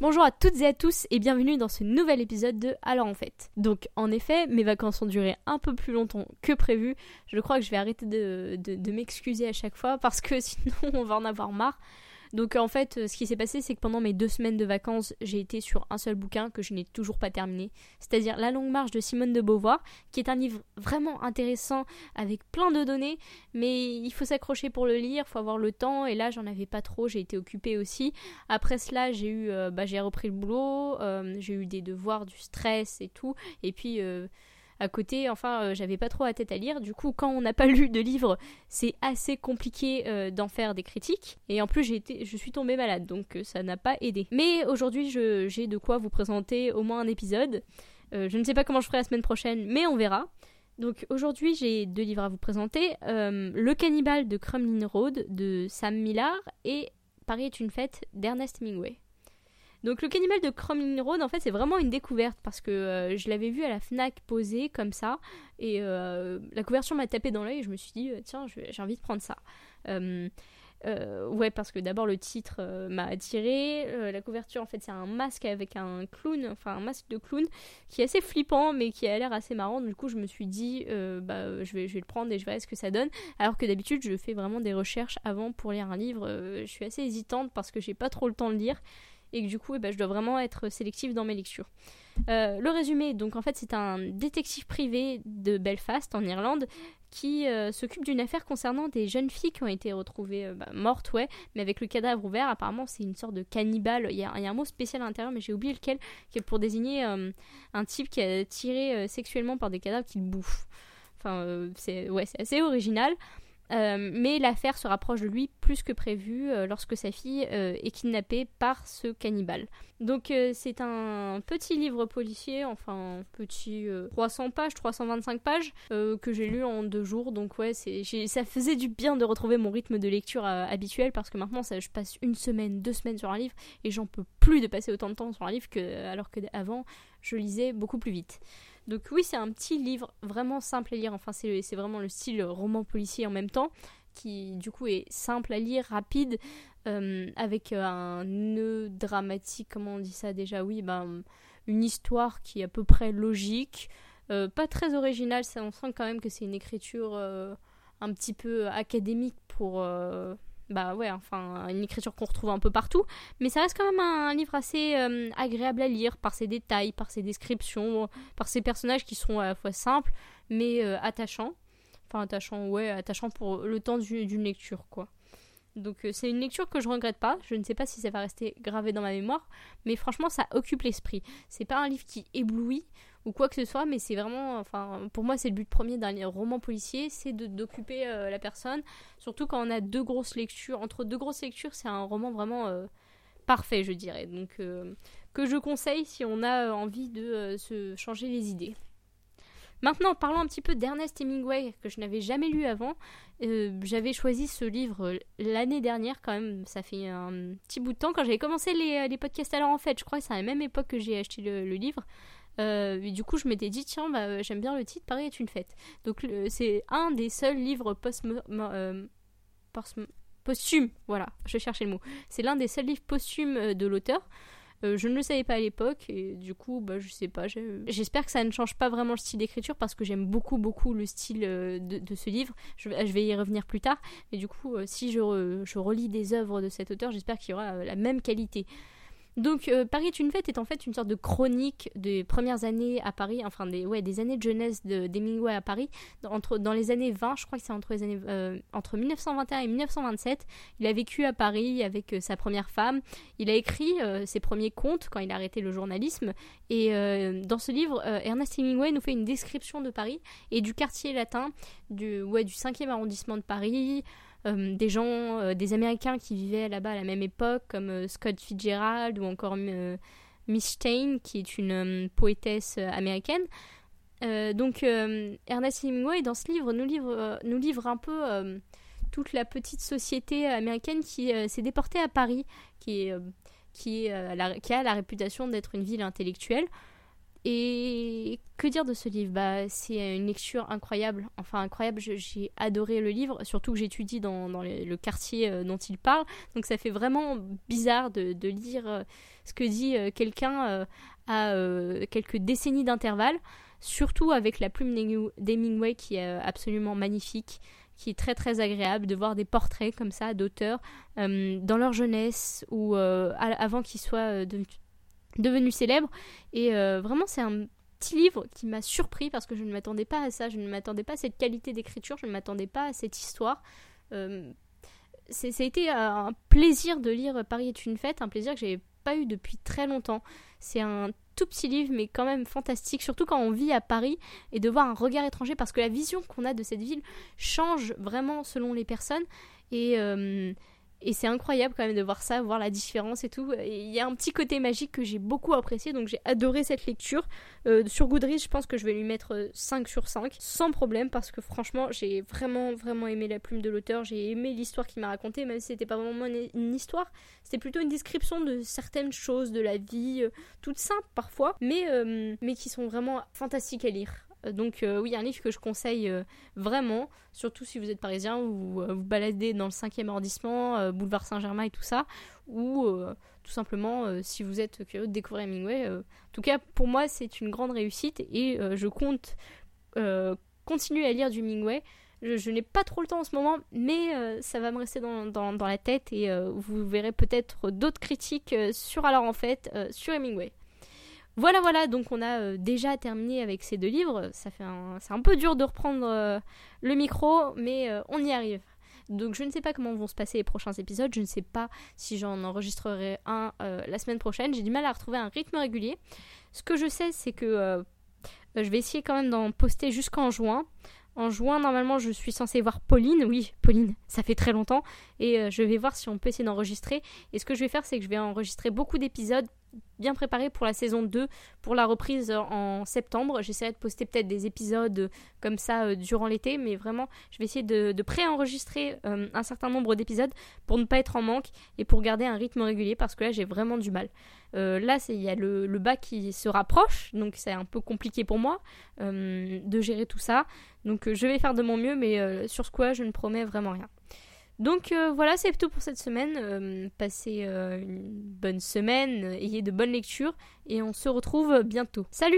Bonjour à toutes et à tous et bienvenue dans ce nouvel épisode de Alors en fait. Donc en effet, mes vacances ont duré un peu plus longtemps que prévu. Je crois que je vais arrêter de m'excuser à chaque fois parce que sinon on va en avoir marre. Donc en fait, euh, ce qui s'est passé, c'est que pendant mes deux semaines de vacances, j'ai été sur un seul bouquin que je n'ai toujours pas terminé, c'est-à-dire La longue marche de Simone de Beauvoir, qui est un livre vraiment intéressant avec plein de données, mais il faut s'accrocher pour le lire, faut avoir le temps, et là j'en avais pas trop, j'ai été occupée aussi. Après cela, j'ai eu, euh, bah, j'ai repris le boulot, euh, j'ai eu des devoirs, du stress et tout, et puis à côté, enfin, euh, j'avais pas trop la tête à lire. Du coup, quand on n'a pas lu de livre, c'est assez compliqué euh, d'en faire des critiques. Et en plus, j'ai été, je suis tombée malade, donc euh, ça n'a pas aidé. Mais aujourd'hui, j'ai de quoi vous présenter au moins un épisode. Je ne sais pas comment je ferai la semaine prochaine, mais on verra. Donc aujourd'hui, j'ai deux livres à vous présenter. Le cannibale de Crumlin Road de Sam Millar et Paris est une fête d'Ernest Hemingway. Donc le cannibale de Crumlin Road, en fait, c'est vraiment une découverte parce que euh, je l'avais vu à la Fnac posé comme ça et euh, la couverture m'a tapé dans l'œil et je me suis dit tiens, j'ai envie de prendre ça. Euh, ouais, parce que d'abord le titre m'a attiré. La couverture, en fait, c'est un masque avec un clown, enfin un masque de clown qui est assez flippant mais qui a l'air assez marrant. Du coup, je me suis dit bah je vais je vais le prendre et je verrai ce que ça donne. Alors que d'habitude, je fais vraiment des recherches avant pour lire un livre. Je suis assez hésitante parce que j'ai pas trop le temps de lire et que du coup, eh ben, je dois vraiment être sélective dans mes lectures. Euh, le résumé, donc en fait, c'est un détective privé de Belfast en Irlande qui euh, s'occupe d'une affaire concernant des jeunes filles qui ont été retrouvées euh, bah, mortes, ouais, mais avec le cadavre ouvert. Apparemment, c'est une sorte de cannibale. Il y, a, un mot spécial à l'intérieur, mais j'ai oublié lequel, qui est pour désigner un type qui a tiré sexuellement par des cadavres qu'il bouffe. Enfin, c'est ouais, assez original. Euh, mais l'affaire se rapproche de lui plus que prévu euh, lorsque sa fille euh, est kidnappée par ce cannibale. Donc c'est un petit livre policier, enfin petit euh, 300 pages, 325 pages que j'ai lu en deux jours. Donc ouais, ça faisait du bien de retrouver mon rythme de lecture habituel parce que maintenant ça, je passe une semaine, deux semaines sur un livre et j'en peux plus de passer autant de temps sur un livre que alors que avant je lisais beaucoup plus vite. Donc oui, c'est un petit livre vraiment simple à lire. Enfin, c'est vraiment le style roman policier en même temps, qui du coup est simple à lire, rapide, euh, avec euh, un nœud dramatique. Comment on dit ça déjà? Oui, ben une histoire qui est à peu près logique, euh, pas très originale. Ça, on sent quand même que c'est une écriture un petit peu académique pour. Bah ouais, enfin, une écriture qu'on retrouve un peu partout. Mais ça reste quand même un, livre assez euh, agréable à lire par ses détails, par ses descriptions, par ces personnages qui sont à la fois simples mais euh, attachants. Enfin, attachants, ouais, attachants pour le temps du- d'une lecture, quoi. Donc, euh, c'est une lecture que je regrette pas. Je ne sais pas si ça va rester gravé dans ma mémoire, mais franchement, ça occupe l'esprit. C'est pas un livre qui éblouit ou quoi que ce soit, mais c'est vraiment, enfin, pour moi, c'est le but premier d'un roman policier, c'est d'occuper euh, la personne. Surtout quand on a deux grosses lectures. Entre deux grosses lectures, c'est un roman vraiment euh, parfait, je dirais. Donc, que je conseille si on a envie de se changer les idées. Maintenant, parlons un petit peu d'Ernest Hemingway, que je n'avais jamais lu avant. Euh, j'avais choisi ce livre euh, l'année dernière, quand même, ça fait un petit bout de temps, quand j'avais commencé les, les podcasts alors en fait. Je crois que c'est à la même époque que j'ai acheté le, livre. Euh, et du coup, je m'étais dit, tiens, bah, j'aime bien le titre, Paris est une fête. Donc, c'est un des seuls livres post euh, post- posthumes, voilà, je cherchais le mot. C'est l'un des seuls livres posthumes euh, de l'auteur. Euh, je ne le savais pas à l'époque et du coup, bah, je sais pas. J'espère que ça ne change pas vraiment le style d'écriture parce que j'aime beaucoup, beaucoup le style euh, de, ce livre. Je, je vais y revenir plus tard. Mais du coup, euh, si je, je relis des œuvres de cet auteur, j'espère qu'il y aura la même qualité. Donc, euh, Paris est une fête est en fait une sorte de chronique des premières années à Paris, enfin des, ouais, des années de jeunesse de- d'Hemingway à Paris. Dans, entre, dans les années 20, je crois que c'est entre, les années, euh, entre 1921 et 1927. Il a vécu à Paris avec euh, sa première femme. Il a écrit ses premiers contes quand il a arrêté le journalisme. Et dans ce livre, Ernest Hemingway nous fait une description de Paris et du quartier latin, du, ouais, du 5e arrondissement de Paris, des gens, euh, des Américains qui vivaient là-bas à la même époque, comme euh, Scott Fitzgerald ou encore euh, Miss Stein, qui est une euh, poétesse euh, américaine. Euh, donc euh, Ernest Hemingway, dans ce livre, nous livre, euh, nous livre un peu euh, toute la petite société américaine qui euh, s'est déportée à Paris, qui, euh, euh, qui a la réputation d'être une ville intellectuelle. Et que dire de ce livre? Bah, C'est une lecture incroyable, enfin incroyable, j'ai adoré le livre, surtout que j'étudie dans, le, quartier euh, dont il parle, donc ça fait vraiment bizarre de, de lire euh, ce que dit euh, quelqu'un à quelques décennies d'intervalle, surtout avec la plume d'Hemingway qui est absolument magnifique qui est très très agréable de voir des portraits comme ça d'auteurs dans leur jeunesse ou avant qu'ils soient devenus célèbres. Et vraiment, c'est un petit livre qui m'a surpris parce que je ne m'attendais pas à ça, je ne m'attendais pas à cette qualité d'écriture, je ne m'attendais pas à cette histoire. Euh, a été un plaisir de lire Paris est une fête, un plaisir que j'avais pas eu depuis très longtemps. C'est un tout petit livre, mais quand même fantastique, surtout quand on vit à Paris et de voir un regard étranger, parce que la vision qu'on a de cette ville change vraiment selon les personnes. Et, euh, et c'est incroyable quand même de voir ça, voir la différence et tout. Il y a un petit côté magique que j'ai beaucoup apprécié, donc j'ai adoré cette lecture. Euh, sur Goodreads, je pense que je vais lui mettre 5 euh, sur 5, sans problème, parce que franchement, j'ai vraiment, vraiment aimé la plume de l'auteur. J'ai aimé l'histoire qu'il m'a racontée, même si c'était pas vraiment une, histoire. C'était plutôt une description de certaines choses de la vie, euh, toutes simples parfois, mais, mais qui sont vraiment fantastiques à lire. Euh, donc euh, oui, un livre que je conseille euh, vraiment, surtout si vous êtes parisien ou vous baladez dans le 5e arrondissement, boulevard Saint-Germain et tout ça, ou tout simplement si vous êtes curieux de découvrir Hemingway. en tout cas, pour moi, c'est une grande réussite et je compte continuer à lire du Hemingway. Je, n'ai pas trop le temps en ce moment, mais ça va me rester dans, dans la tête et vous verrez peut-être d'autres critiques sur Alors en fait, sur Hemingway. Voilà, voilà, donc on a euh, déjà terminé avec ces deux livres. Ça fait c'est un peu dur de reprendre euh, le micro, mais euh, on y arrive. Donc je ne sais pas comment vont se passer les prochains épisodes. Je ne sais pas si j'en enregistrerai un la semaine prochaine. J'ai du mal à retrouver un rythme régulier. Ce que je sais, c'est que je vais essayer quand même d'en poster jusqu'en juin. En juin, normalement, je suis censée voir Pauline. Oui, Pauline, ça fait très longtemps. Et je vais voir si on peut essayer d'enregistrer. Et ce que je vais faire, c'est que je vais enregistrer beaucoup d'épisodes bien préparé pour la saison 2, pour la reprise en septembre. J'essaierai de poster peut-être des épisodes comme ça euh, durant l'été, mais vraiment, je vais essayer de, pré-enregistrer euh, un certain nombre d'épisodes pour ne pas être en manque et pour garder un rythme régulier parce que là, j'ai vraiment du mal. Euh, là, il y a le, le, bac qui se rapproche, donc c'est un peu compliqué pour moi de gérer tout ça. Donc je vais faire de mon mieux, mais sur ce quoi, je ne promets vraiment rien. Donc euh, voilà, c'est tout pour cette semaine. Euh, passez euh, une bonne semaine, ayez de bonnes lectures et on se retrouve bientôt. Salut